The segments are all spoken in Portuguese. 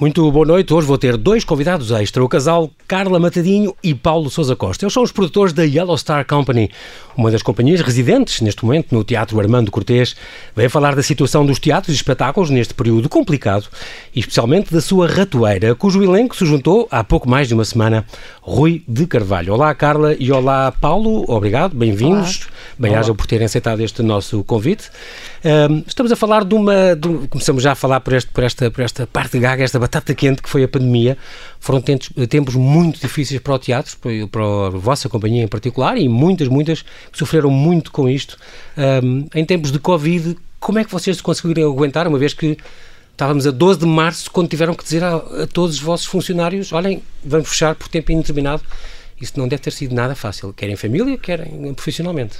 Muito boa noite. Hoje vou ter dois convidados extra, o casal Carla Matadinho e Paulo Sousa Costa. Eles são os produtores da Yellow Star Company, uma das companhias residentes neste momento no Teatro Armando Cortês. Vem falar da situação dos teatros e espetáculos neste período complicado e especialmente da sua ratoeira, cujo elenco se juntou há pouco mais de uma semana, Rui de Carvalho. Olá Carla e olá Paulo, obrigado, bem-vindos. Bem-aja por terem aceitado este nosso convite. Um, estamos a falar de uma. De, começamos já a falar por, este, por, esta, por esta parte de gaga, esta batata quente que foi a pandemia. Foram tempos, muito difíceis para o teatro, para, a vossa companhia em particular, e muitas, muitas sofreram muito com isto. Um, em tempos de Covid, como é que vocês conseguiram aguentar, uma vez que estávamos a 12 de março, quando tiveram que dizer a, a todos os vossos funcionários: olhem, vamos fechar por tempo indeterminado? Isso não deve ter sido nada fácil, quer em família, quer em, profissionalmente.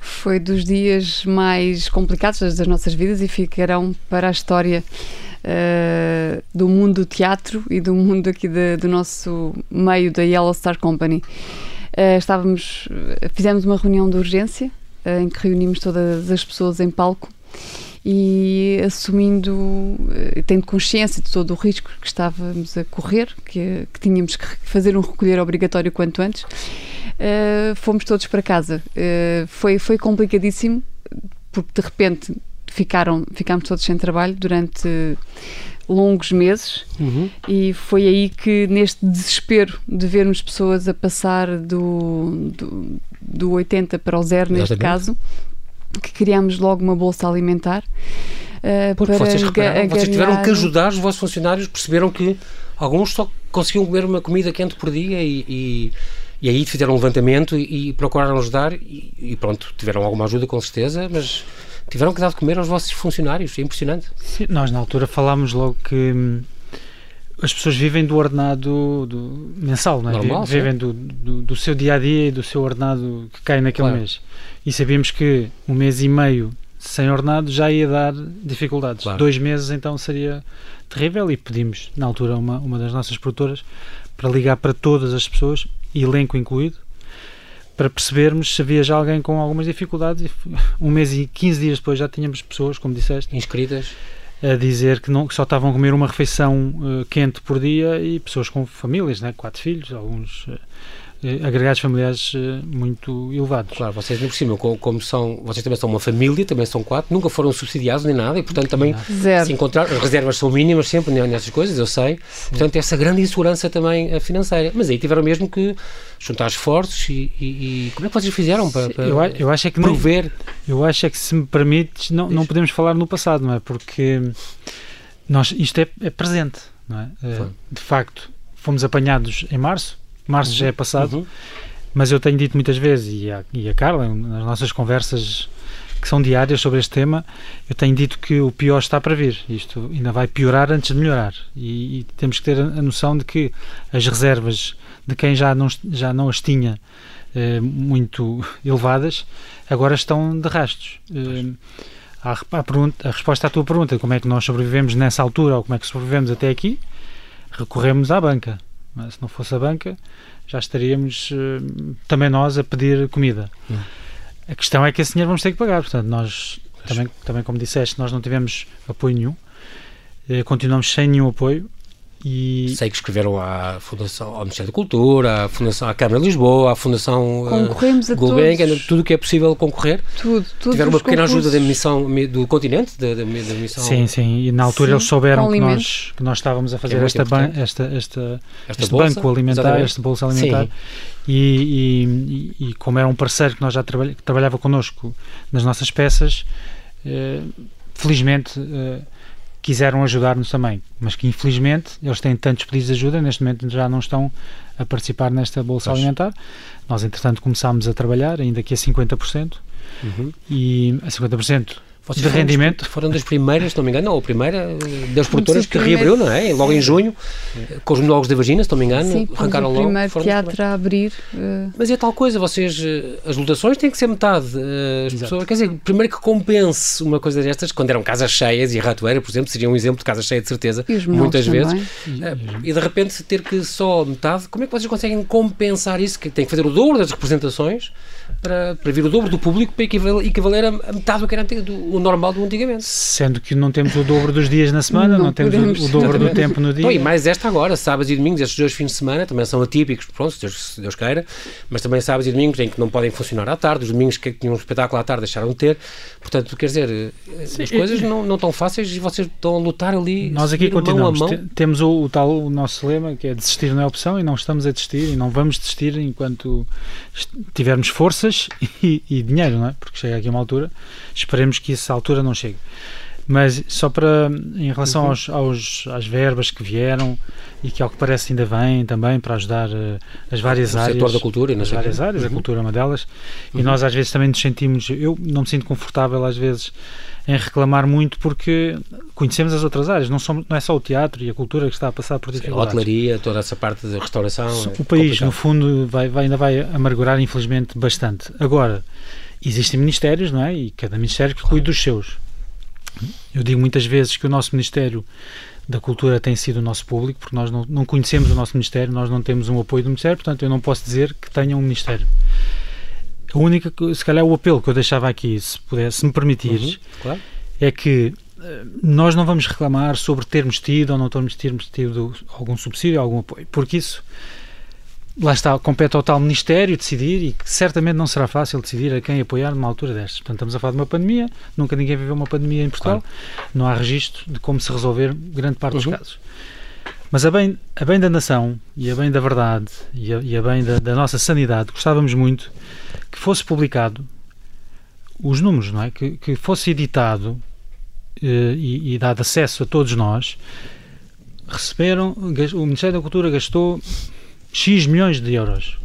Foi dos dias mais complicados das nossas vidas e ficarão para a história uh, do mundo do teatro e do mundo aqui de, do nosso meio da Yellow Star Company. Uh, estávamos, fizemos uma reunião de urgência uh, em que reunimos todas as pessoas em palco e assumindo, tendo consciência de todo o risco que estávamos a correr, que, que tínhamos que fazer um recolher obrigatório quanto antes, uh, fomos todos para casa. Uh, foi, foi complicadíssimo, porque de repente ficaram, ficámos todos sem trabalho durante longos meses uhum. e foi aí que neste desespero de vermos pessoas a passar do, do, do 80 para o zero neste caso que criámos logo uma bolsa alimentar uh, Porque para vocês, repararam, vocês tiveram que ajudar os vossos funcionários perceberam que alguns só conseguiam comer uma comida quente por dia e, e e aí fizeram um levantamento e, e procuraram ajudar e, e, pronto, tiveram alguma ajuda com certeza, mas tiveram que dar de comer aos vossos funcionários, é impressionante. Sim, nós na altura falámos logo que hum, as pessoas vivem do ordenado do, mensal, não é? Normal, vivem do, do, do, seu dia a dia e do seu ordenado que cai naquele claro. mês. E sabíamos que um mês e meio sem ordenado já ia dar dificuldades. Claro. Dois meses então seria terrível e pedimos na altura uma, uma das nossas produtoras para ligar para todas as pessoas elenco incluído, para percebermos se havia já alguém com algumas dificuldades. Um mês e 15 dias depois já tínhamos pessoas, como disseste, inscritas a dizer que, não, que só estavam a comer uma refeição uh, quente por dia e pessoas com famílias, né? quatro filhos, alguns uh, eh, agregados familiares eh, muito elevados. Claro, vocês nem por cima, como são, vocês também são uma família, também são quatro, nunca foram subsidiados nem nada e portanto também Zero. se encontrar, as reservas são mínimas sempre nessas coisas, eu sei, Sim. portanto essa grande insegurança também eh, financeira, mas aí tiveram mesmo que juntar esforços e, e, e como é que vocês fizeram para, para eu, eu acho é que prover? Não, eu acho é que se me permites, não, não podemos falar no passado, não é? Porque nós, isto é, é presente, não é? De facto, fomos apanhados em março, março uhum. já é passado, uhum. mas eu tenho dito muitas vezes, e a, e a Carla, nas nossas conversas que são diárias sobre este tema, eu tenho dito que o pior está para vir. Isto ainda vai piorar antes de melhorar. E, e temos que ter a, noção de que as reservas de quem já não, já não as tinha eh, muito elevadas, agora estão de rastos. Eh, a, a, pergunta, a resposta à tua pergunta, como é que nós sobrevivemos nessa altura ou como é que sobrevivemos até aqui, recorremos à banca. Mas se não fosse a banca, já estaríamos uh, também nós a pedir comida. Hum. A questão é que esse dinheiro vamos ter que pagar. Portanto, nós, também, também como disseste, nós não tivemos apoio nenhum. Uh, continuamos sem nenhum apoio e... Sei que escreveram à Fundação, ao Ministério da Cultura, à Fundação, à Câmara de Lisboa, à Fundação eh, Concorremos uh, a Gulbenkian, tudo o que é possível concorrer. Tudo, tudo. Tiveram uma pequena concursos. ajuda da missão do continente, da, da, da missão. Sim, sim, e na altura sim, eles souberam que nós, que nós estávamos a fazer é esta, ban, esta, esta, esta, este bolsa, banco alimentar, exatamente. esta bolsa alimentar. E, e, e, como era um parceiro que nós já trabalha, que trabalhava connosco nas nossas peças, eh, felizmente. Eh, quiseram ajudar-nos também, mas que infelizmente eles têm tantos pedidos de ajuda, neste momento já não estão a participar nesta bolsa Poxa. alimentar. Nós, entretanto, começámos a trabalhar, ainda que a 50%, uhum. e a 50% vocês de rendimento. Foram das primeiras, se não me engano, ou a primeira das produtoras que reabriu, não é? Logo em junho, com os monólogos da vagina, se não me engano, Sim, arrancaram logo. o primeiro teatro a abrir. Uh... Mas é tal coisa, vocês, eh, as lotações têm que ser metade. Eh, as pessoas, quer dizer, primeiro que compense uma coisa destas, quando eram casas cheias, e a Ratoeira, por exemplo, seria um exemplo de casa cheia de certeza, muitas vezes. E, e de repente ter que só metade, como é que vocês conseguem compensar isso? Que tem que fazer o dobro das representações para, para vir o dobro do público para equivaler, a metade do que era do, o normal do antigamente. Sendo que não temos o dobro dos dias na semana, não, não temos o, o, dobro do tempo no dia. Então, e mais esta agora, sábados e domingos, estes dois fins de semana também são atípicos, pronto, se Deus, se Deus queira, mas também sábados e domingos em que não podem funcionar à tarde, os domingos que tinham um espetáculo à tarde deixaram de ter, portanto, quer dizer, eh, Sim, as coisas não, não estão fáceis e vocês estão a lutar ali. Nós aqui continuamos, mão mão. temos o, o, tal, o nosso lema que é desistir não é opção e não estamos a desistir e não vamos desistir enquanto tivermos forças e, e dinheiro, não é? Porque chega aqui uma altura, esperemos que essa altura não chegue. Mas só para, em relação uhum. aos, aos, às verbas que vieram e que ao que parece ainda vêm também para ajudar uh, as várias o áreas. setor da cultura. As várias áreas, uhum. a cultura é uma delas. Uhum. E nós às vezes também nos sentimos, eu não me sinto confortável às vezes em reclamar muito porque conhecemos as outras áreas, não, somos, não é só o teatro e a cultura que está a passar por dificuldades. A hotelaria, toda essa parte da restauração. O é país, complicado. no fundo, vai, vai, ainda vai amargurar, infelizmente, bastante. Agora, existem ministérios, não é? E cada ministério que cuida dos seus. Eu digo muitas vezes que o nosso Ministério da Cultura tem sido o nosso público, porque nós não, não conhecemos o nosso Ministério, nós não temos um apoio do Ministério, portanto eu não posso dizer que tenha um Ministério. A única, se calhar, o apelo que eu deixava aqui, se, puder, se me permitires, uhum, claro. é que eh, nós não vamos reclamar sobre termos tido ou não termos tido algum subsídio, algum apoio, porque isso lá está, compete ao tal Ministério decidir e que certamente não será fácil decidir a quem apoiar numa altura destas. Portanto, estamos a falar de uma pandemia, nunca ninguém viveu uma pandemia em Portugal, claro. não há registro de como se resolver grande parte uhum. dos casos. Mas a bem, a bem da nação e a bem da verdade e a, e a bem da, da, nossa sanidade, gostávamos muito que fosse publicado os números, não é? Que, que fosse editado eh, e, e dado acesso a todos nós. Receberam, o Ministério da Cultura gastou X milhões de euros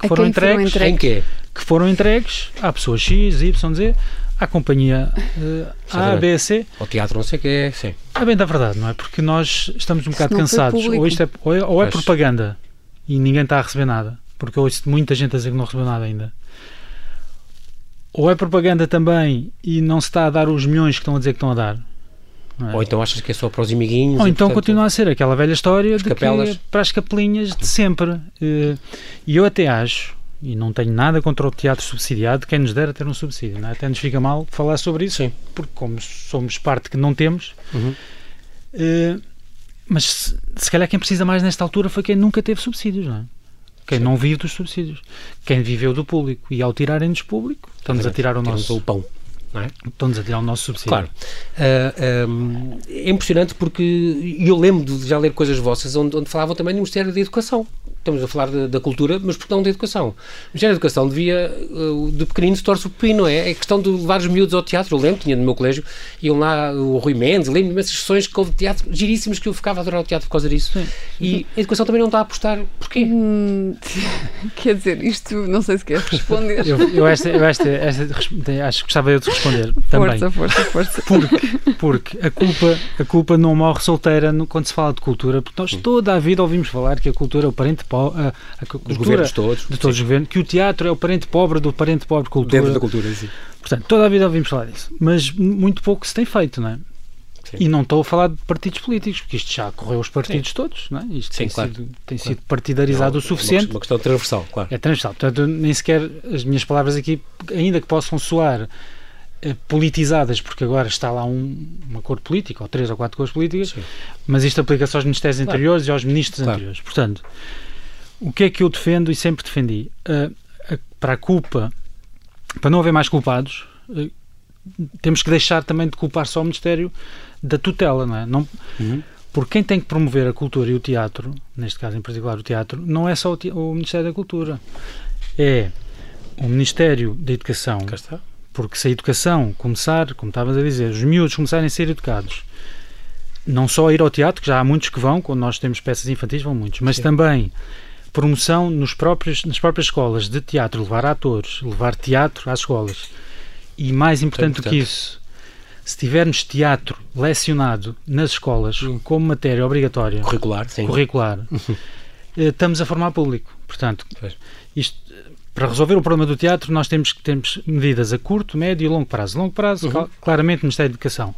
que foram entregues, foram entregues, em quê? Que foram entregues à pessoa X, Y, Z, à companhia uh, A, B, C. Ao teatro não sei o que sim. É bem da verdade, não é? Porque nós estamos um bocado cansados. Ou, isto é, ou é, ou é propaganda e ninguém está a receber nada, porque ouço muita gente a dizer que não recebeu nada ainda. Ou é propaganda também e não se está a dar os milhões que estão a dizer que estão a dar. É? Ou então achas que é só para os amiguinhos? Ou então portanto, continua a ser aquela velha história de capelas. que para as capelinhas de sempre. Eh, e eu até acho, e não tenho nada contra o teatro subsidiado, quem nos dera ter um subsídio. É? Até nos fica mal falar sobre isso, Sim. porque como somos parte que não temos. Uhum. Uh, mas se, se, calhar quem precisa mais nesta altura foi quem nunca teve subsídios, não é? Quem Sim. não vive dos subsídios. Quem viveu do público. E ao tirarem-nos público, estamos a tirar o nosso. o pão. Não é? Estão-nos a tirar o nosso subsídio. Claro. Uh, um, é impressionante porque eu lembro de já ler coisas vossas onde, onde falavam também do Ministério da Educação estamos a falar da, da cultura, mas porque não da educação. O Ministério da Educação devia, uh, de pequenino se torce o pepino, não é? É questão de levar os miúdos ao teatro. Eu lembro, tinha no meu colégio, iam lá o Rui Mendes, lembro-me imensas sessões que houve teatro, giríssimas, que eu ficava a adorar o teatro por causa disso. Sim. E a educação também não está a apostar. Porquê? Hum, quer dizer, isto não sei se quer responder. eu, eu, esta, eu esta, esta, acho que gostava eu de responder também. Força, força, força. Porque, porque a, culpa, a culpa não morre solteira no, quando se fala de cultura, porque nós toda a vida ouvimos falar que a cultura é o parente a, a cultura governos todos, de todos sim. os governos, que o teatro é o parente pobre do parente pobre cultura. Dentro da cultura, sim. Portanto, toda a vida ouvimos falar disso, mas muito pouco se tem feito, não é? Sim. E não estou a falar de partidos políticos, porque isto já correu os partidos Sim. todos, não é? Isto Sim, tem, claro. sido, tem claro. sido partidarizado não, o suficiente. É uma questão transversal, claro. É transversal. Portanto, nem sequer as minhas palavras aqui, ainda que possam soar politizadas, porque agora está lá um, uma cor política, ou três ou quatro cores políticas, Sim. mas isto aplica-se aos ministérios claro. anteriores e aos ministros claro. anteriores. Portanto, o que é que eu defendo e sempre defendi? Uh, a, para a culpa, para não haver mais culpados, uh, temos que deixar também de culpar só o Ministério da tutela, não é? Não, uhum. Porque quem tem que promover a cultura e o teatro, neste caso em particular o teatro, não é só o, o Ministério da Cultura, é o Ministério da Educação. Porque se a educação começar, como estavas a dizer, os miúdos começarem a ser educados, não só a ir ao teatro, que já há muitos que vão, quando nós temos peças infantis, vão muitos, mas Sim. também promoção nos próprios, nas próprias escolas de teatro, levar atores, levar teatro às escolas. E mais importante do que isso, se tivermos teatro lecionado nas escolas hum. como matéria obrigatória, curricular, sim. curricular eh, estamos a formar público. Portanto, isto, para resolver o problema do teatro, nós temos que temos medidas a curto, médio e longo prazo. Longo prazo, uhum. claramente, Ministério da Educação.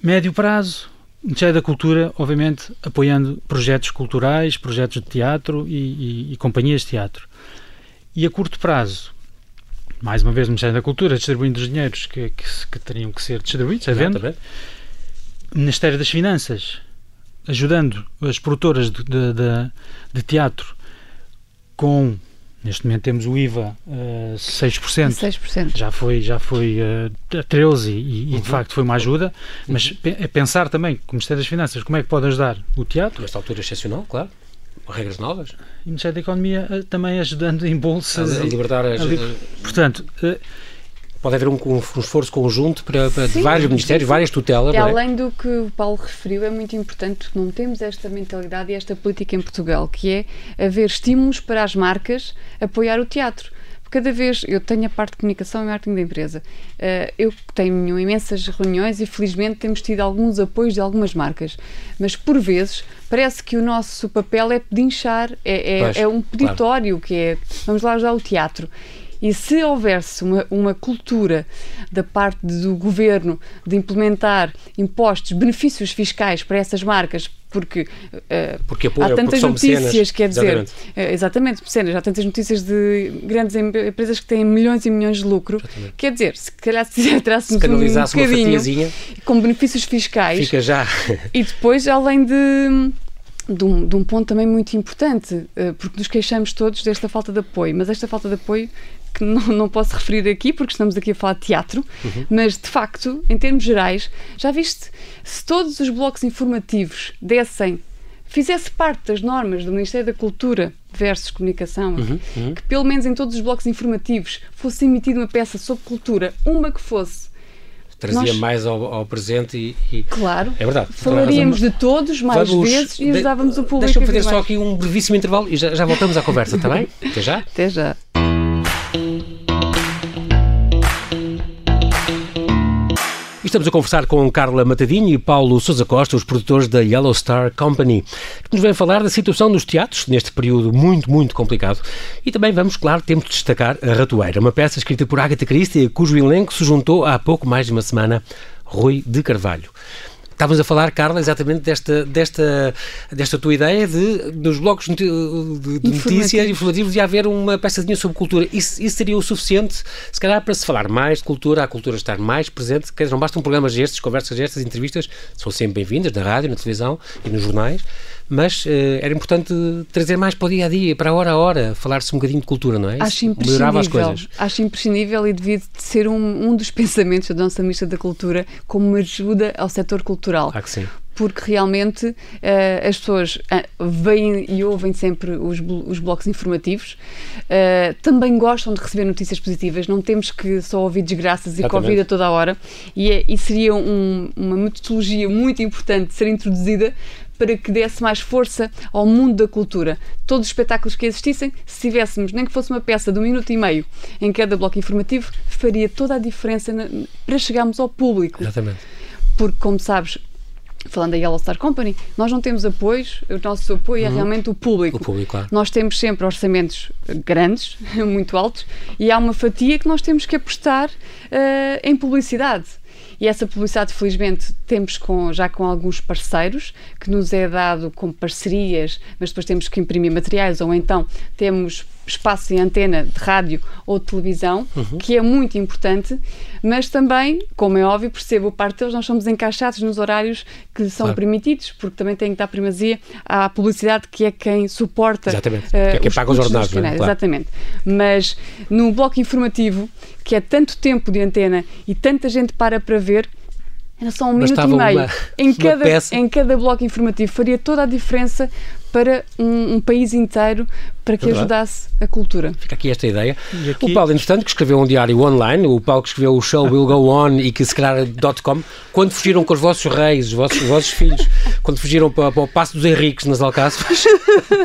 Médio prazo, Ministério da Cultura, obviamente, apoiando projetos culturais, projetos de teatro e, e, e companhias de teatro. E a curto prazo, mais uma vez, Ministério da Cultura distribuindo os dinheiros que, que, que teriam que ser distribuídos, é vendo? Ministério das Finanças ajudando as produtoras de, de, de, de teatro com Neste momento temos o IVA uh, 6%. 6%. Já foi, já foi uh, a 13% e, e uhum. de facto foi uma ajuda. Mas uhum. é pensar também, como Ministério das Finanças, como é que pode ajudar o teatro. Nesta altura excepcional, claro. Regras novas. E o Ministério da Economia uh, também ajudando em bolsas. A, a libertar as. li portanto, uh, pode haver um, um esforço conjunto para, para sim, vários ministérios, sim. várias tutelas. E é? além do que o Paulo referiu, é muito importante que não temos esta mentalidade e esta política em Portugal, que é haver estímulos para as marcas apoiar o teatro cada vez eu tenho a parte de comunicação e marketing da empresa. Uh, eu tenho imensas reuniões e felizmente temos tido alguns apoios de algumas marcas, mas por vezes parece que o nosso papel é pedinchar, é, é, pois, é um peditório claro. que é vamos lá ajudar o teatro. E se houvesse uma, uma cultura da parte do governo de implementar impostos, benefícios fiscais para essas marcas, porque, uh, porque há tantas notícias, mecenas, quer dizer, exatamente, uh, exatamente mecenas, há tantas notícias de grandes empresas que têm milhões e milhões de lucro, exatamente. quer dizer, se calhar se trássemos um bocadinho com benefícios fiscais, fica já. e depois, além de de um, de um, ponto também muito importante, eh, porque nos queixamos todos desta falta de apoio, mas esta falta de apoio que não, não posso referir aqui porque estamos aqui a falar de teatro, uhum. mas de facto, em termos gerais, já viste, se todos os blocos informativos dessem, fizesse parte das normas do Ministério da Cultura versus comunicação, uhum, uhum. que pelo menos em todos os blocos informativos fosse emitida uma peça sobre cultura, uma que fosse trazia Nós... mais ao, ao presente e, e, Claro. É verdade. Falaríamos de todos mais Vamos, vezes e ajudávamos o público. Deixa-me fazer só aqui um brevíssimo intervalo e já, já voltamos à conversa, está bem? Até já? Até já. Estamos a conversar com Carla Matadinho e Paulo Sousa Costa, os produtores da Yellow Star Company, que nos vêm falar da situação dos teatros neste período muito, muito complicado. E também vamos, claro, temos de destacar A Ratoeira, uma peça escrita por Agatha Christie, cujo elenco se juntou há pouco mais de uma semana Rui de Carvalho. Estávamos a falar, Carla, exatamente desta, desta, desta tua ideia de, nos blocos de, de notícias informativos, de haver uma peçadinha sobre cultura. Isso, isso seria o suficiente, se calhar, para se falar mais de cultura, a cultura estar mais presente. Quer dizer, não bastam programas gestos, conversas gestas, entrevistas, são sempre bem-vindas, na rádio, na televisão e nos jornais, mas uh, era importante trazer mais para o dia a dia, para a hora a hora, falar-se um bocadinho de cultura, não é? Acho Isso melhorava as coisas. Acho imprescindível e devido ser um, um dos pensamentos da nossa Ministra da Cultura como uma ajuda ao setor cultural. Ah, que sim porque realmente uh, as pessoas uh, veem e ouvem sempre os, os blocos informativos, uh, também gostam de receber notícias positivas, não temos que só ouvir desgraças e Covid a toda a hora, e, é, e seria um, uma metodologia muito importante de ser introduzida para que desse mais força ao mundo da cultura. Todos os espetáculos que existissem, se tivéssemos nem que fosse uma peça de um minuto e meio em cada bloco informativo, faria toda a diferença na, para chegarmos ao público. Exatamente. Porque, como sabes, falando da Yellow Star Company, nós não temos apoios, o nosso apoio é uhum. realmente o público. O público, claro. Nós temos sempre orçamentos grandes, muito altos, e há uma fatia que nós temos que apostar uh, em publicidade. E essa publicidade, felizmente, temos com, já com alguns parceiros, que nos é dado com parcerias, mas depois temos que imprimir materiais, ou então temos espaço em antena de rádio ou de televisão, uhum. que é muito importante, mas também, como é óbvio, percebo parte deles, nós somos encaixados nos horários que são claro. permitidos, porque também tem que dar primazia à publicidade, que é quem suporta. Exatamente, uh, que é quem paga os ordenados. É? Claro. Exatamente. Mas no bloco informativo, que é tanto tempo de antena e tanta gente para para ver, era só um Bastava minuto e meio. Uma, em, cada, em cada bloco informativo faria toda a diferença para um, um país inteiro para que é ajudasse a cultura. Fica aqui esta ideia. Aqui... O Paulo, entretanto, que escreveu um diário online, o Paulo que escreveu o Show Will Go On e que se calhar .com, quando fugiram com os vossos reis, os vossos, os vossos filhos, quando fugiram para, para, o Passo dos Henriques nas Alcáçovas,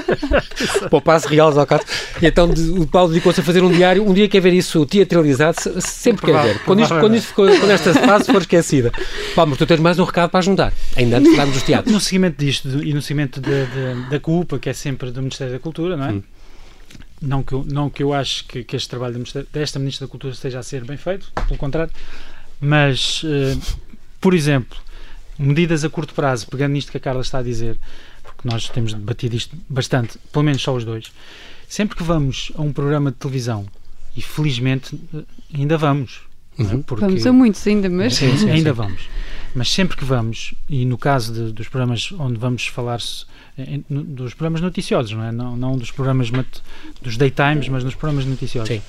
para o Passo Real dos Alcáçovas, e então o Paulo dedicou-se a fazer um diário, um dia quer ver isso teatralizado, sempre quer ver. Quando, isto, quando, isto ficou, quando esta fase for esquecida. Paulo, mas tu tens mais um recado para juntar, ainda antes de falarmos dos teatros. No seguimento disto e no seguimento da culpa, que é sempre do Ministério da Cultura, não é? Hum. Não que, eu, não que eu acho que, que este trabalho desta Ministra da Cultura esteja a ser bem feito, pelo contrário, mas, uh, por exemplo, medidas a curto prazo, pegando nisto que a Carla está a dizer, porque nós temos debatido isto bastante, pelo menos só os dois, sempre que vamos a um programa de televisão, e felizmente eh, ainda vamos. É? Uhum. Porque, vamos a muitos ainda, mas. Sim, sim, ainda vamos. Mas sempre que vamos, e no caso de, dos programas onde vamos falar dos programas noticiosos, não é? Não, não dos programas dos daytimes, mas nos programas noticiosos. Sim.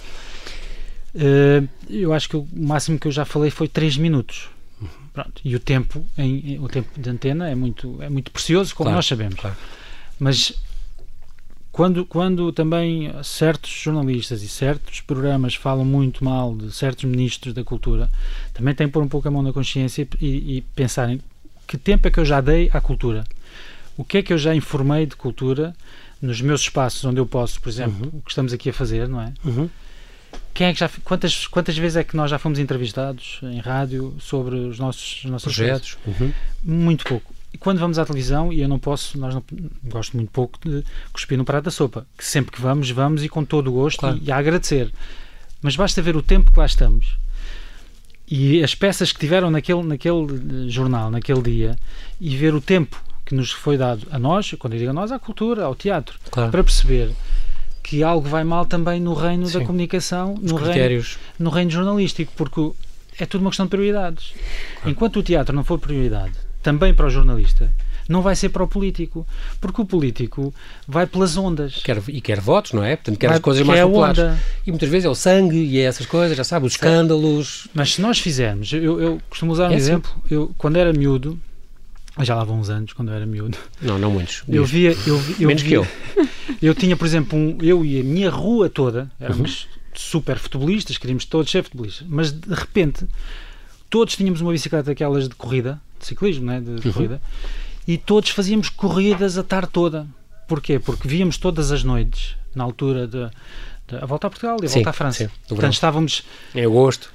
Uh, eu acho que o máximo que eu já falei foi 3 minutos. Uhum. Pronto. E o tempo, em, o tempo de antena é muito, é muito precioso, como claro, nós sabemos. Claro. Mas quando, quando também certos jornalistas e certos programas falam muito mal de certos ministros da cultura, também tem que pôr um pouco a mão na consciência e, e pensarem que tempo é que eu já dei à cultura o que é que eu já informei de cultura nos meus espaços onde eu posso, por exemplo, uhum. o que estamos aqui a fazer, não é? Uhum. Quem é que já, quantas, quantas vezes é que nós já fomos entrevistados em rádio sobre os nossos, os nossos projetos? Uhum. Muito pouco. E quando vamos à televisão, e eu não posso, nós não, gosto muito pouco de cuspir no prato da sopa, que sempre que vamos, vamos e com todo o gosto claro. e, e a agradecer. Mas basta ver o tempo que lá estamos e as peças que tiveram naquele, naquele jornal, naquele dia, e ver o tempo que nos foi dado a nós, quando eu digo a nós, à cultura, ao teatro, claro. para perceber que algo vai mal também no reino Sim. da comunicação, no reino, no reino jornalístico, porque é tudo uma questão de prioridades. Claro. Enquanto o teatro não for prioridade, também para o jornalista, não vai ser para o político, porque o político vai pelas ondas. Quer, e quer votos, não é? Portanto, quer vai, as coisas mais populares. Onda. E muitas vezes é o sangue e é essas coisas, já sabe, os escândalos. Mas se nós fizermos, eu, eu costumo usar um é assim. exemplo, eu, quando era miúdo, já lá vão uns anos, quando eu era miúdo. Não, não muitos. Eu via. Eu, eu Menos via, que eu. Eu tinha, por exemplo, um, eu e a minha rua toda, éramos uhum. super futebolistas, queríamos todos ser futebolistas, mas de repente todos tínhamos uma bicicleta daquelas de corrida, de ciclismo, né, de, de uhum. corrida, e todos fazíamos corridas a tarde toda. Porquê? Porque víamos todas as noites, na altura de, de a volta a Portugal e a sim, volta à França. Sim, Portanto, estávamos. Em agosto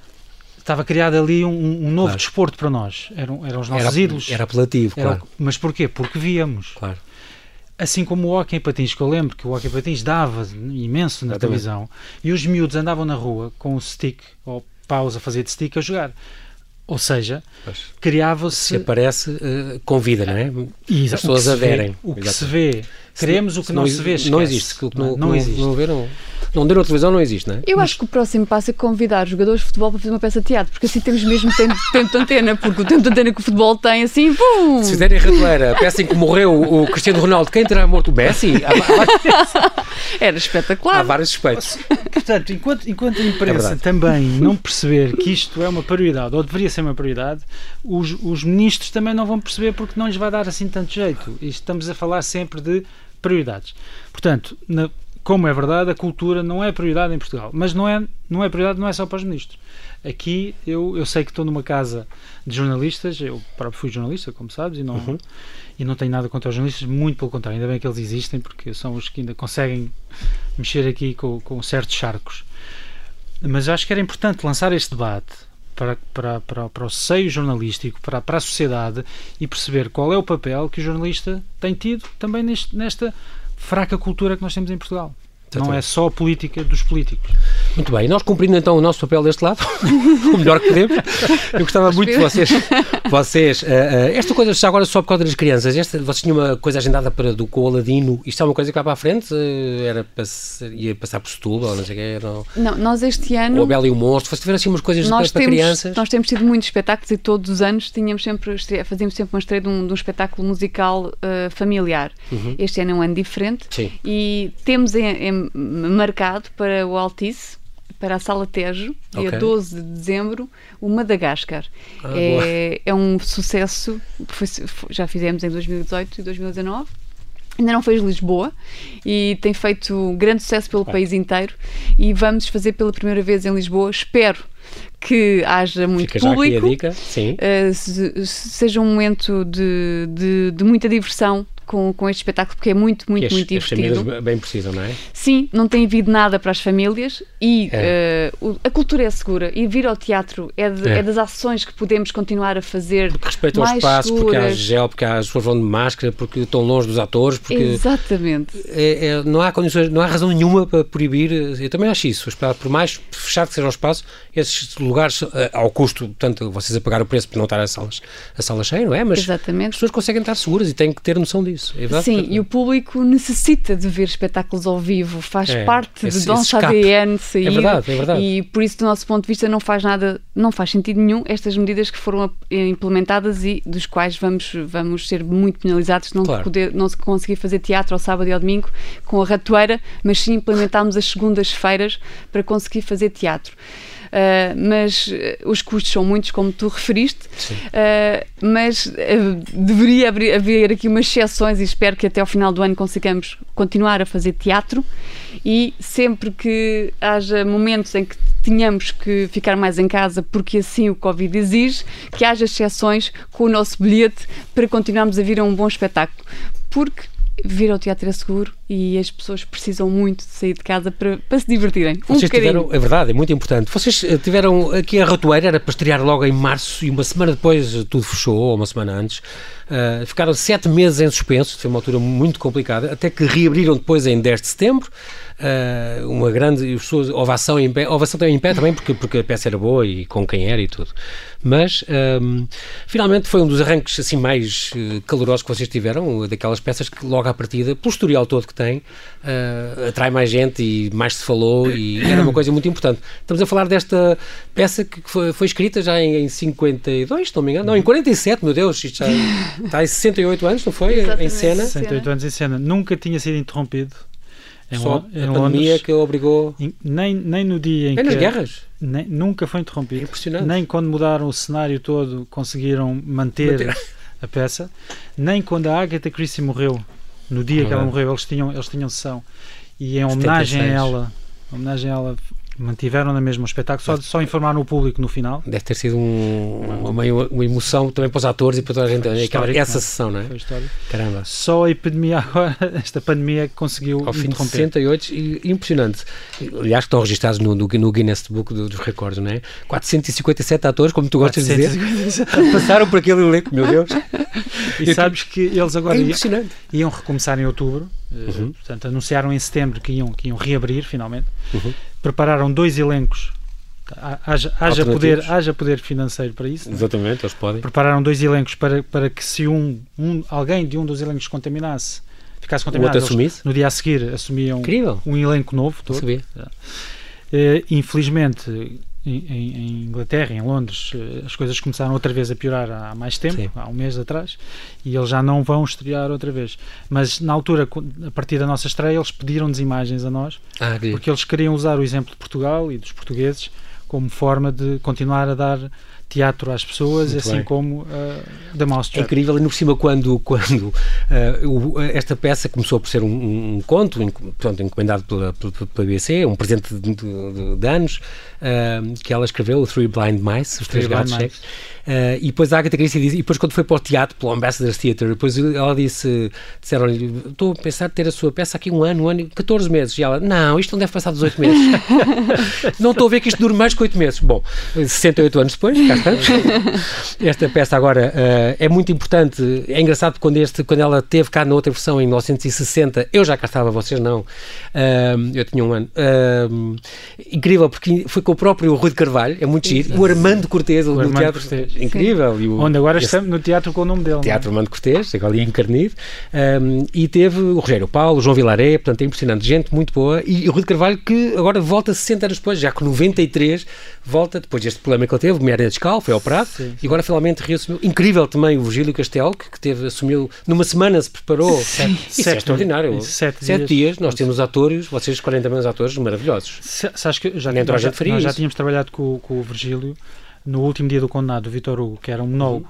estava criado ali um, um novo claro. desporto para nós. Eram, eram os nossos era, ídolos. Era apelativo, era, claro. Mas porquê? Porque víamos. Claro. Assim como o hockey em patins, que eu lembro que o hockey em patins dava imenso na Exatamente. televisão, e os miúdos andavam na rua com o stick, ou pausa, a fazer de stick, a jogar. Ou seja, criava-se. Se aparece, uh, convida, não é? E, As pessoas aderem. O que se vê, queremos o que não, não se vê. Esquece. Não existe. O que não, não, não existe. Não, não, não deu na televisão não existe, não é? Eu Mas... acho que o próximo passo é convidar jogadores de futebol para fazer uma peça de teatro, porque assim temos mesmo tempo, tempo de antena, porque o tempo de antena que o futebol tem, assim, pum! Se fizerem ratoeira, a peça em que morreu o Cristiano Ronaldo, quem terá morto o Messi? Era espetacular. Há vários suspeitos. Portanto, enquanto, enquanto a imprensa é também não perceber que isto é uma prioridade, ou deveria ser uma prioridade, os, os ministros também não vão perceber porque não lhes vai dar assim tanto jeito. E estamos a falar sempre de prioridades. Portanto, na, como é verdade, a cultura não é prioridade em Portugal. Mas não é, não é prioridade, não é só para os ministros. Aqui eu, eu sei que estou numa casa de jornalistas, eu próprio fui jornalista, como sabes, e não, uhum. e não tenho nada contra os jornalistas, muito pelo contrário, ainda bem que eles existem, porque são os que ainda conseguem mexer aqui com, com certos charcos. Mas acho que era importante lançar este debate para, para, para, para o seio jornalístico, para, para a sociedade e perceber qual é o papel que o jornalista tem tido também neste, nesta fraca cultura que nós temos em Portugal. Não é só a política dos políticos. Muito bem, nós cumprindo então o nosso papel deste lado, o melhor que podemos, eu gostava muito de vocês, vocês uh, uh, esta coisa já agora só por causa das crianças, esta, vocês tinham uma coisa agendada para, do com o Aladino, isto é uma coisa que vai para a frente? Uh, era para, ia passar por Setúbal, não sei o que, não... não, nós este ano... O a Bela e o Monstro, vocês tiveram assim umas coisas nós para, temos, crianças? Nós temos tido muitos espetáculos e todos os anos tínhamos sempre, fazíamos sempre uma estreia de um, de um espetáculo musical familiar. Uhum. Este ano é um ano diferente Sim. e temos em, em marcado para o Altice, para a Sala Tejo, dia okay. 12 de dezembro, o Madagascar. Ah, é, é, um sucesso, foi, já fizemos em 2018 e 2019. Ainda não fez Lisboa e tem feito grande sucesso pelo país inteiro e vamos fazer pela primeira vez em Lisboa. Espero que haja muito Fica público, uh, seja um momento de, de, de muita diversão com, com este espetáculo porque é muito, muito, muito divertido. As famílias bem precisam, não é? Sim, não tem havido nada para as famílias e é. uh, a cultura é segura e vir ao teatro é, de, é. é, das ações que podemos continuar a fazer. Porque respeitam o espaço, seguras. porque há gel, porque há, as pessoas vão de máscara, porque estão longe dos atores. Porque Exatamente. É, é, não há condições, não há razão nenhuma para proibir. Eu também acho isso. Por mais fechado que seja o espaço, esses lugares, eh, ao custo, portanto, vocês a pagar o preço por não estar a salas, a sala cheia, não é? Mas Exatamente. as pessoas conseguem estar seguras e têm que ter noção disso. Isso. É Sim, e o público necessita de ver espetáculos ao vivo, faz É, parte esse- do nosso. ADN sair. É verdade, é verdade. E por isso, do nosso ponto de vista, não faz nada, não faz sentido nenhum estas medidas que foram eh, implementadas e dos quais vamos, vamos ser muito penalizados se não, Claro. poder, não se conseguir fazer teatro ao sábado e ao domingo com a ratoeira, mas sim implementarmos as segundas-feiras para conseguir fazer teatro. Uh, mas uh, os custos são muitos, como tu referiste, uh, mas deveria haver, haver aqui umas exceções e espero que até ao final do ano consigamos continuar a fazer teatro. E sempre que haja momentos em que tenhamos que ficar mais em casa porque assim o Covid exige, que haja exceções com o nosso bilhete para continuarmos a vir a um bom espetáculo. Porque vir ao teatro é seguro e as pessoas precisam muito de sair de casa para, para se divertirem. Um Vocês bocadinho. tiveram, é verdade, é muito importante. Vocês eh, tiveram aqui a ratoeira, era para estrear logo em março e uma semana depois eh, tudo fechou, ou uma semana antes. Uh, ficaram sete meses em suspenso, foi uma altura muito complicada, até que reabriram depois em 10 de setembro. Uh, uma grande as pessoas- ovação em pé, ovação também em pé também, porque, porque a peça era boa e com quem era e tudo. Mas um, finalmente foi um dos arranques assim mais calorosos que vocês tiveram, daquelas peças que logo à partida, pelo historial todo que tem, uh, atrai mais gente e mais se falou e era uma coisa muito importante. Estamos a falar desta peça que foi, foi escrita já em, em 52, se não me engano, não, em 47, meu Deus, isto já está em 68 anos, não foi? Em Exatamente. cena. 68 anos em cena. Nunca tinha sido interrompido. Em, Só em a pandemia Londres. que obrigou. Em- Nem, nem no dia em É que. nas guerras. nem- nunca foi É interrompido. impressionante. Nem quando mudaram o cenário todo conseguiram manter, Manter. a peça. Nem quando a Agatha Christie morreu. No dia que ela Verdade. morreu, eles tinham, eles tinham sessão. E em homenagem a 76. ela, em homenagem a ela, mantiveram na mesma o espetáculo. Só, só informaram o público no final. Deve ter sido um- uma, uma emoção também para os atores e para toda a gente. Aquela, Histórico, essa não é? sessão, não é? Caramba. Só a epidemia agora, esta pandemia, conseguiu Ao fim de interromper. 68, e- impressionante. Aliás, estão registados no, no, no Guinness Book do- dos recordes, não é? 457 atores, como tu gostas de dizer, passaram por aquele elenco, meu Deus. E sabes que eles agora É iam, iam recomeçar em outubro, eh, Uhum. portanto anunciaram em setembro que iam, que iam reabrir finalmente. Uhum. Prepararam dois elencos, Ha- haja, haja, poder, haja poder financeiro para isso. não é? Exatamente, eles podem. Prepararam dois elencos para, para que se um, um, alguém de um dos elencos contaminasse, ficasse contaminado, eles, no dia a seguir assumiam Incrível. um elenco novo todo. sabia. Eh, infelizmente, em, em- em Inglaterra, em Londres, eh, as coisas começaram outra vez a piorar há mais tempo, Sim. há um mês atrás, e eles já não vão estrear outra vez. Mas na altura, a partir da nossa estreia, eles pediram-nos imagens a nós, Ah, que- porque eles queriam usar o exemplo de Portugal e dos portugueses como forma de continuar a dar teatro às pessoas, Muito assim bem. como uh, The É Mousetrap. incrível, e no por cima, quando, quando o- esta peça começou por ser um, um conto, portanto, encomendado pela, pela, pela BBC, um presente de, de- de anos, eh, que ela escreveu, o Three Blind Mice, os três gatos cegos. Eh, e depois a Agatha Christie disse, e depois quando foi para o teatro, pelo Ambassador's Theatre, depois ela disse, disseram-lhe, estou a pensar ter a sua peça aqui um ano, um ano e 14 meses. E ela, não, isto não deve passar dos 8 meses. não estou a ver que isto dure mais que 8 meses. Bom, 68 anos depois, cá estamos. Esta peça agora eh, é muito importante. É engraçado porque quando, este, quando ela teve cá na outra versão em 1960, eu já cá estava, vocês não. Ahm, eu tinha um ano. Incrível, porque foi com o próprio Rui de Carvalho, é muito giro. O Armando Cortês, o do Armando teatro. Incrível. O, Onde agora esse estamos no teatro com o nome dele. é? Teatro Armando Cortês, agora ali encarnido, um, e teve o Rogério Paulo, o João Vilaré, portanto é impressionante, gente muito boa, e o Rui de Carvalho que agora volta 60 anos depois, já com 93, volta depois deste problema que ele teve, de escal, foi operado, Sim, e agora finalmente reassumiu. Incrível também o Virgílio Castelo, que, que teve, assumiu, numa semana se preparou. Isso é Sete- extraordinário. sete dias. dias. nós temos atores, vocês 40 menos atores maravilhosos. Se- Sabes que já, Nem nós já, nós já tínhamos trabalhado com, com o Virgílio no último dia do condenado, do Vitor Hugo, que era um monólogo.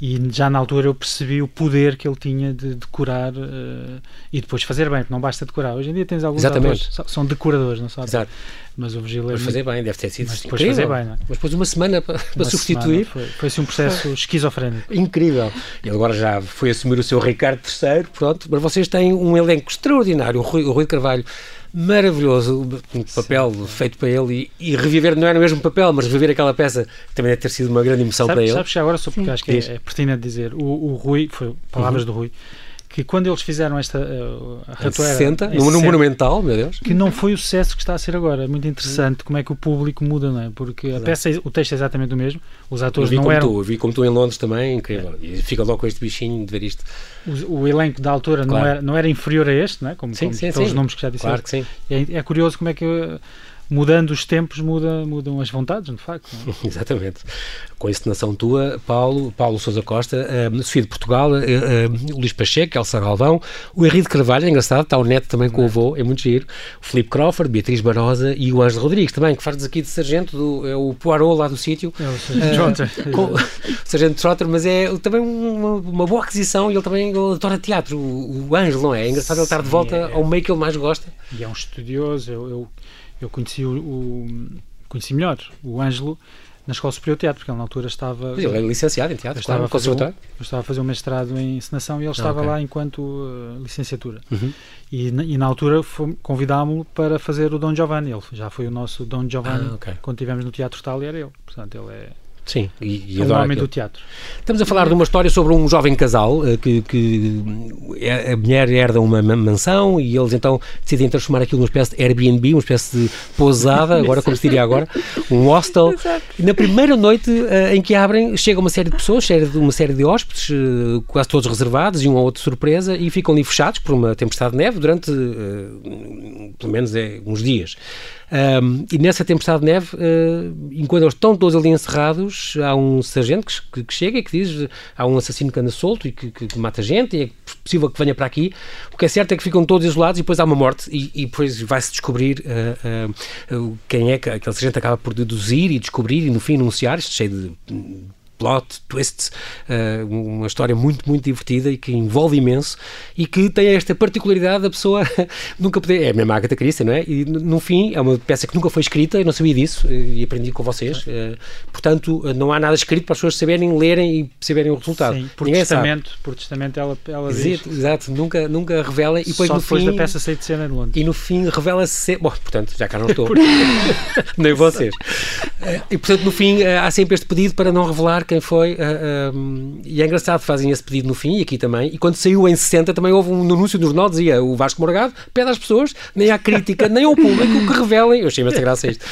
E já na altura eu percebi o poder que ele tinha de decorar eh, e depois fazer bem, porque não basta decorar. Hoje em dia tens alguns Exatamente. atores, são- decoradores, não sabes? Exato. Mas o Virgílio é Mas fazer bem, deve ter sido mas depois incrível. fazer bem, não é? Mas depois uma semana para, Uma substituir. semana, Foi, foi assim um processo esquizofrénico. Incrível. Ele agora já foi assumir o seu Ricardo III, pronto, mas vocês têm um elenco extraordinário. O Rui, o Rui Carvalho, maravilhoso, um papel feito para ele e, e reviver, não era o mesmo papel, mas reviver aquela peça também deve ter sido uma grande emoção para Sabes, ele. sabes que agora, só porque Sim. acho que é, é pertinente dizer, o, o Rui, foi palavras Uhum. do Rui, que quando eles fizeram esta uh, ratoeira... 60, no, no Monumental, meu Deus. Que não foi o sucesso que está a ser agora. É muito interessante como é que o público muda, não é? Porque a peça, o texto é exatamente o mesmo, os atores não eram... Tu, vi como tu em Londres também, incrível. E fica logo com este bichinho de ver isto. O, o elenco da altura claro. não, era, não era inferior a este, não é? Como, sim, como sim, sim. nomes que já disseste. Claro que sim. É, é curioso como é que mudando os tempos, muda, mudam as vontades, de facto. É? Exatamente. Com a encenação tua, Paulo, Paulo Sousa Costa, uh, Sofia de Portugal, uh, uh, Luís Pacheco, Elsa Galvão, o Henrique Carvalho, é engraçado, está o neto também com o avô, é muito giro, o Filipe Crawford, Beatriz Barosa e o Ângelo Rodrigues também, que faz aqui de sargento, do, é o Poirot lá do sítio. É o Sargento Trotter. Sargento Trotter, mas é também uma, uma, boa aquisição e ele também adora teatro, o, o Ângelo, não é? É engraçado ele estar de volta é, ao meio que ele mais gosta. E é um estudioso, eu, eu eu conheci o, o conheci melhor o Ângelo na Escola Superior de Teatro, porque ele na altura estava. Mas ele é licenciado em teatro, estava a fazer, um, eu estava a fazer um mestrado em encenação e ele ah, estava okay. lá enquanto uh, licenciatura. Uhum. E, e, na altura convidámo-lo para fazer o Dom Giovanni. Ele já foi o nosso Dom Giovanni ah, okay. quando estivemos no Teatro Tal e era ele. Portanto, ele é Sim, e, e é um homem do teatro. Estamos a falar de uma história sobre um jovem casal eh, que, que a mulher herda uma mansão e eles então decidem transformar aquilo numa espécie de Airbnb, uma espécie de pousada, agora como se diria agora, um hostel. E na primeira noite uh, em que abrem, chega uma série de pessoas, chega uma série de hóspedes, uh, quase todos reservados e uma outra surpresa, e ficam ali fechados por uma tempestade de neve durante pelo menos é, uns dias. Um, e nessa tempestade de neve, enquanto eles estão todos ali encerrados, há um sargento que, que, chega e que diz há um assassino que anda solto e que, que, mata gente e é possível que venha para aqui. O que é certo é que ficam todos isolados e depois há uma morte e, e depois vai-se descobrir uh, uh, quem é que aquele sargento acaba por deduzir e descobrir e no fim anunciar, isto cheio de plot, twists, uh, uma história muito, muito divertida e que envolve imenso e que tem esta particularidade da pessoa nunca poder. É a mesma Agatha Christie, não é? E no fim é uma peça que nunca foi escrita, eu não sabia disso eh, e aprendi com vocês. Uh, portanto, não há nada escrito para as pessoas saberem, lerem e perceberem o resultado. Sim, por Ninguém testamento, sabe. por testamento ela, ela diz. Exato, exato, nunca, nunca revela e depois Só no depois fim, da peça sair de cena de Londres. E no fim revela-se. Bom, portanto, já cá não estou. Nem vocês. e portanto, no fim, há sempre este pedido para não revelar quem foi um, e é engraçado, fazem esse pedido no fim, e aqui também, e quando saiu em 60 também houve um anúncio no jornal, dizia o Vasco Morgado pede às pessoas, nem à crítica, nem ao público, que revelem, eu achei essa graça isto.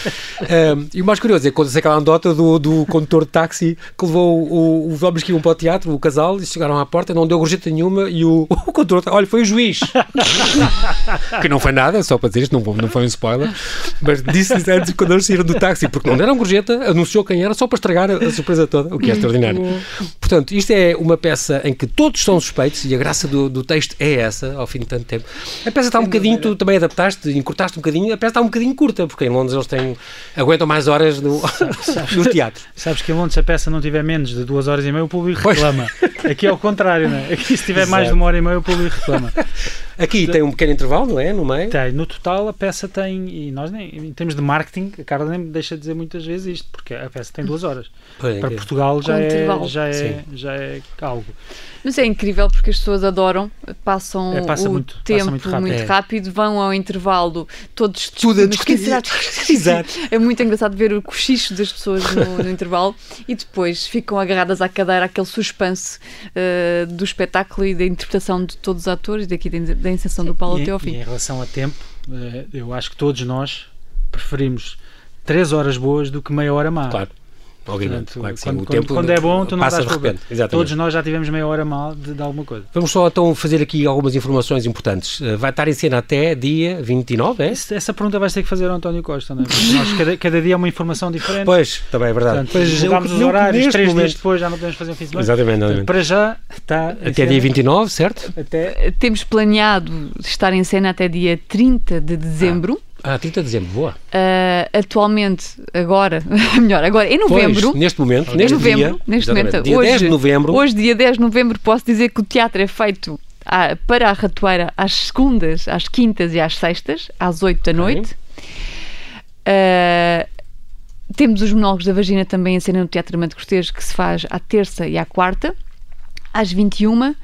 Um, e o mais curioso é que conta-se aquela anedota do, do condutor de táxi que levou o, homens que iam para o teatro, o casal, e chegaram à porta, não deu gorjeta nenhuma, e o, o condutor, olha, foi o juiz. que não foi nada, só para dizer isto, não, não foi um spoiler, mas disse antes quando eles saíram do táxi, porque não deram gorjeta, anunciou quem era, só para estragar a surpresa toda, o que é extraordinário. Portanto, isto é uma peça em que todos são suspeitos e a graça do, do texto é essa, ao fim de tanto tempo. A peça está um bocadinho, tu também adaptaste, encurtaste um bocadinho, a peça está um bocadinho curta, porque em Londres eles têm, aguentam mais horas no, teatro. Sabes que em Londres, se a peça não tiver menos de duas horas e meia, o público reclama. Pois. Aqui é o contrário, não é? Aqui, se tiver Exato. mais de uma hora e meia, o público reclama. Aqui tem um pequeno intervalo, não é? No meio? Tem. No total, a peça tem, e nós nem, em termos de marketing, a Carla nem deixa de dizer muitas vezes isto, porque a peça tem duas horas. Pois, Para Portugal já é, já, é, já é algo. Mas é incrível porque as pessoas adoram, passam é, passa o muito, tempo passa muito, rápido. muito é. rápido. vão ao intervalo todos tudo a discutir. Exato. É muito engraçado ver o cochicho das pessoas no, no, intervalo e depois ficam agarradas à cadeira, aquele suspense uh, do espetáculo e da interpretação de todos os atores, daqui da, da inserção do Paulo até ao fim. E em relação a tempo, uh, eu acho que todos nós preferimos três horas boas do que meia hora má. Claro. Obviamente, Portanto, claro que sim. Quando, o tempo quando é bom, tu não passa de repente. Exatamente. Todos nós já tivemos meia hora mal de, de, alguma coisa. Vamos só então fazer aqui algumas informações importantes. Eh, vai estar em cena até dia 29, é? Essa pergunta vais ter que fazer ao António Costa, não é? Porque nós, cada, cada dia é uma informação diferente. Pois, também é verdade. Portanto, pois, mudamos os horários, três momento... dias depois já não podemos fazer um fim de semana. Exatamente. exatamente. para já está. Até cena, dia 29, certo? Até... Temos planeado estar em cena até dia 30 de dezembro. Ah. Ah, 30 de dezembro, boa. Uh, atualmente, agora, melhor, agora em novembro. Pois, neste momento, neste novembro, dia, neste momento, dia hoje, 10 de novembro. Hoje, dia 10 de novembro, posso dizer que o teatro é feito à, para a ratoeira às segundas, às quintas e às sextas, às 8 da noite. Uh, temos os monólogos da vagina também em cena no Teatro Amante Cortês, que se faz à terça e à quarta, às 21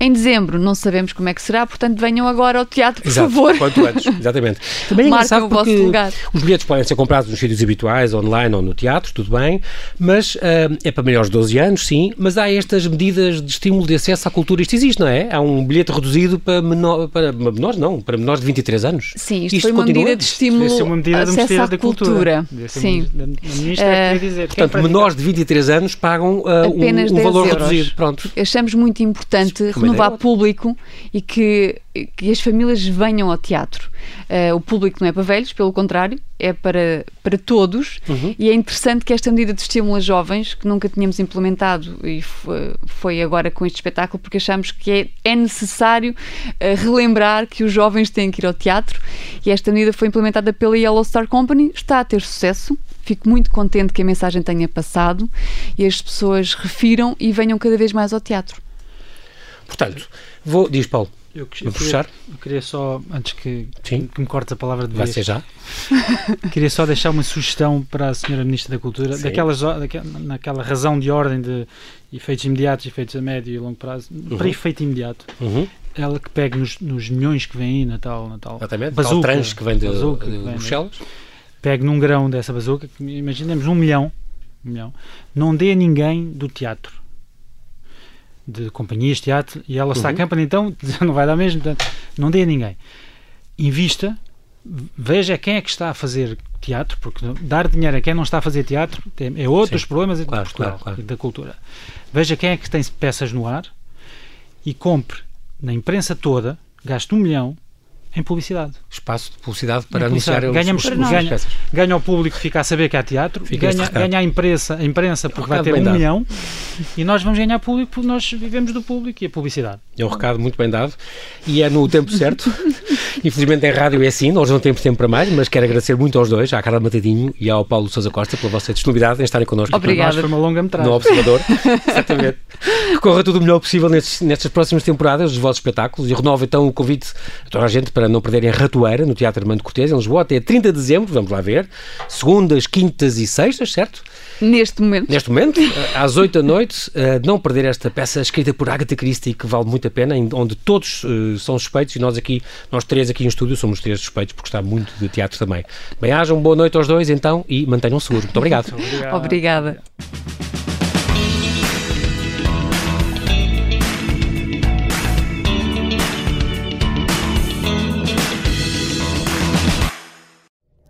Em dezembro não sabemos como é que será, portanto venham agora ao teatro, por Exato, favor. Quanto antes, exatamente. Também é engraçado o vosso porque lugar. os bilhetes podem ser comprados nos sítios habituais, online ou no teatro, tudo bem, mas ah, é para maiores de 12 anos, sim, mas há estas medidas de estímulo de acesso à cultura. Isto existe, não é? Há um bilhete reduzido para, menor, para menores, não, para menores de 23 anos. Sim, isto, Isto foi uma continua? medida de estímulo uma medida do acesso à da cultura. Cultura. Sim. Ministra queria dizer. Portanto, menores de 23 anos pagam ah, um, um 10 valor euros. reduzido. Pronto. Achamos muito importante Renovar é público e que, que as famílias venham ao teatro. Eh, o público não é para velhos, pelo contrário, é para, para todos Uhum. e é interessante que esta medida de estímulo a jovens, que nunca tínhamos implementado e foi, agora com este espetáculo, porque achamos que é, é necessário eh, relembrar que os jovens têm que ir ao teatro e esta medida foi implementada pela Yellow Star Company, está a ter sucesso. Fico muito contente que a mensagem tenha passado e as pessoas refiram e venham cada vez mais ao teatro. Portanto, vou, diz Paulo, Eu, que- eu queria, eu queria só, antes que, Sim. que me cortes a palavra de Vai vez, ser já. queria só deixar uma sugestão para a senhora Ministra da Cultura, Sim. daquelas, daquela, naquela razão de ordem de efeitos imediatos, efeitos a médio e longo prazo, para efeito imediato, Uhum. ela que pegue nos, nos milhões que vêm aí na tal, na tal Exatamente. bazuca, Tal que vem de, bazuca de vem, Bruxelas. pegue num grão dessa bazuca, que imaginemos um milhão, um milhão, não dê a ninguém do teatro. De companhias, de teatro, e ela está Uhum. a campanha, então não vai dar mesmo, portanto, não dê a ninguém. Invista, veja quem é que está a fazer teatro, porque dar dinheiro a quem não está a fazer teatro tem- é outro dos Sim. problemas de Claro, Portugal claro, claro. da cultura. Veja quem é que tem peças no ar e compre na imprensa toda, gaste um milhão em publicidade. Espaço de publicidade para anunciar. Ganhamos- os, os, as ganha- ganha o público que fica a saber que há teatro, Fica ganha, ganha a imprensa, a imprensa porque vai recado ter um dado. milhão e nós vamos ganhar público porque nós vivemos do público e a publicidade. É um recado muito bem dado e é no tempo certo. Infelizmente em rádio é assim, nós não temos tempo para mais, mas quero agradecer muito aos dois, à Carla Matadinho e ao Paulo Sousa Costa, pela vossa disponibilidade em estarem connosco nós foi uma longa metragem. no Observador. Exatamente. Que corra tudo o melhor possível nestes, nestas próximas temporadas dos vossos espetáculos e renovo então o convite a toda a gente para não perderem a Ratoeira no Teatro Armando Cortês, em Lisboa, até 30 de dezembro, vamos lá ver. Segundas, quintas e sextas, certo? Neste momento. Neste momento, às 8 da noite, eh, não perder esta peça escrita por Agatha Christie, que vale muito a pena, onde todos eh, são suspeitos e nós aqui, nós três aqui em estúdio, somos três suspeitos, porque está muito de teatro também. Bem, hajam boa noite aos dois então e mantenham-se seguros. Muito obrigado. Obrigada.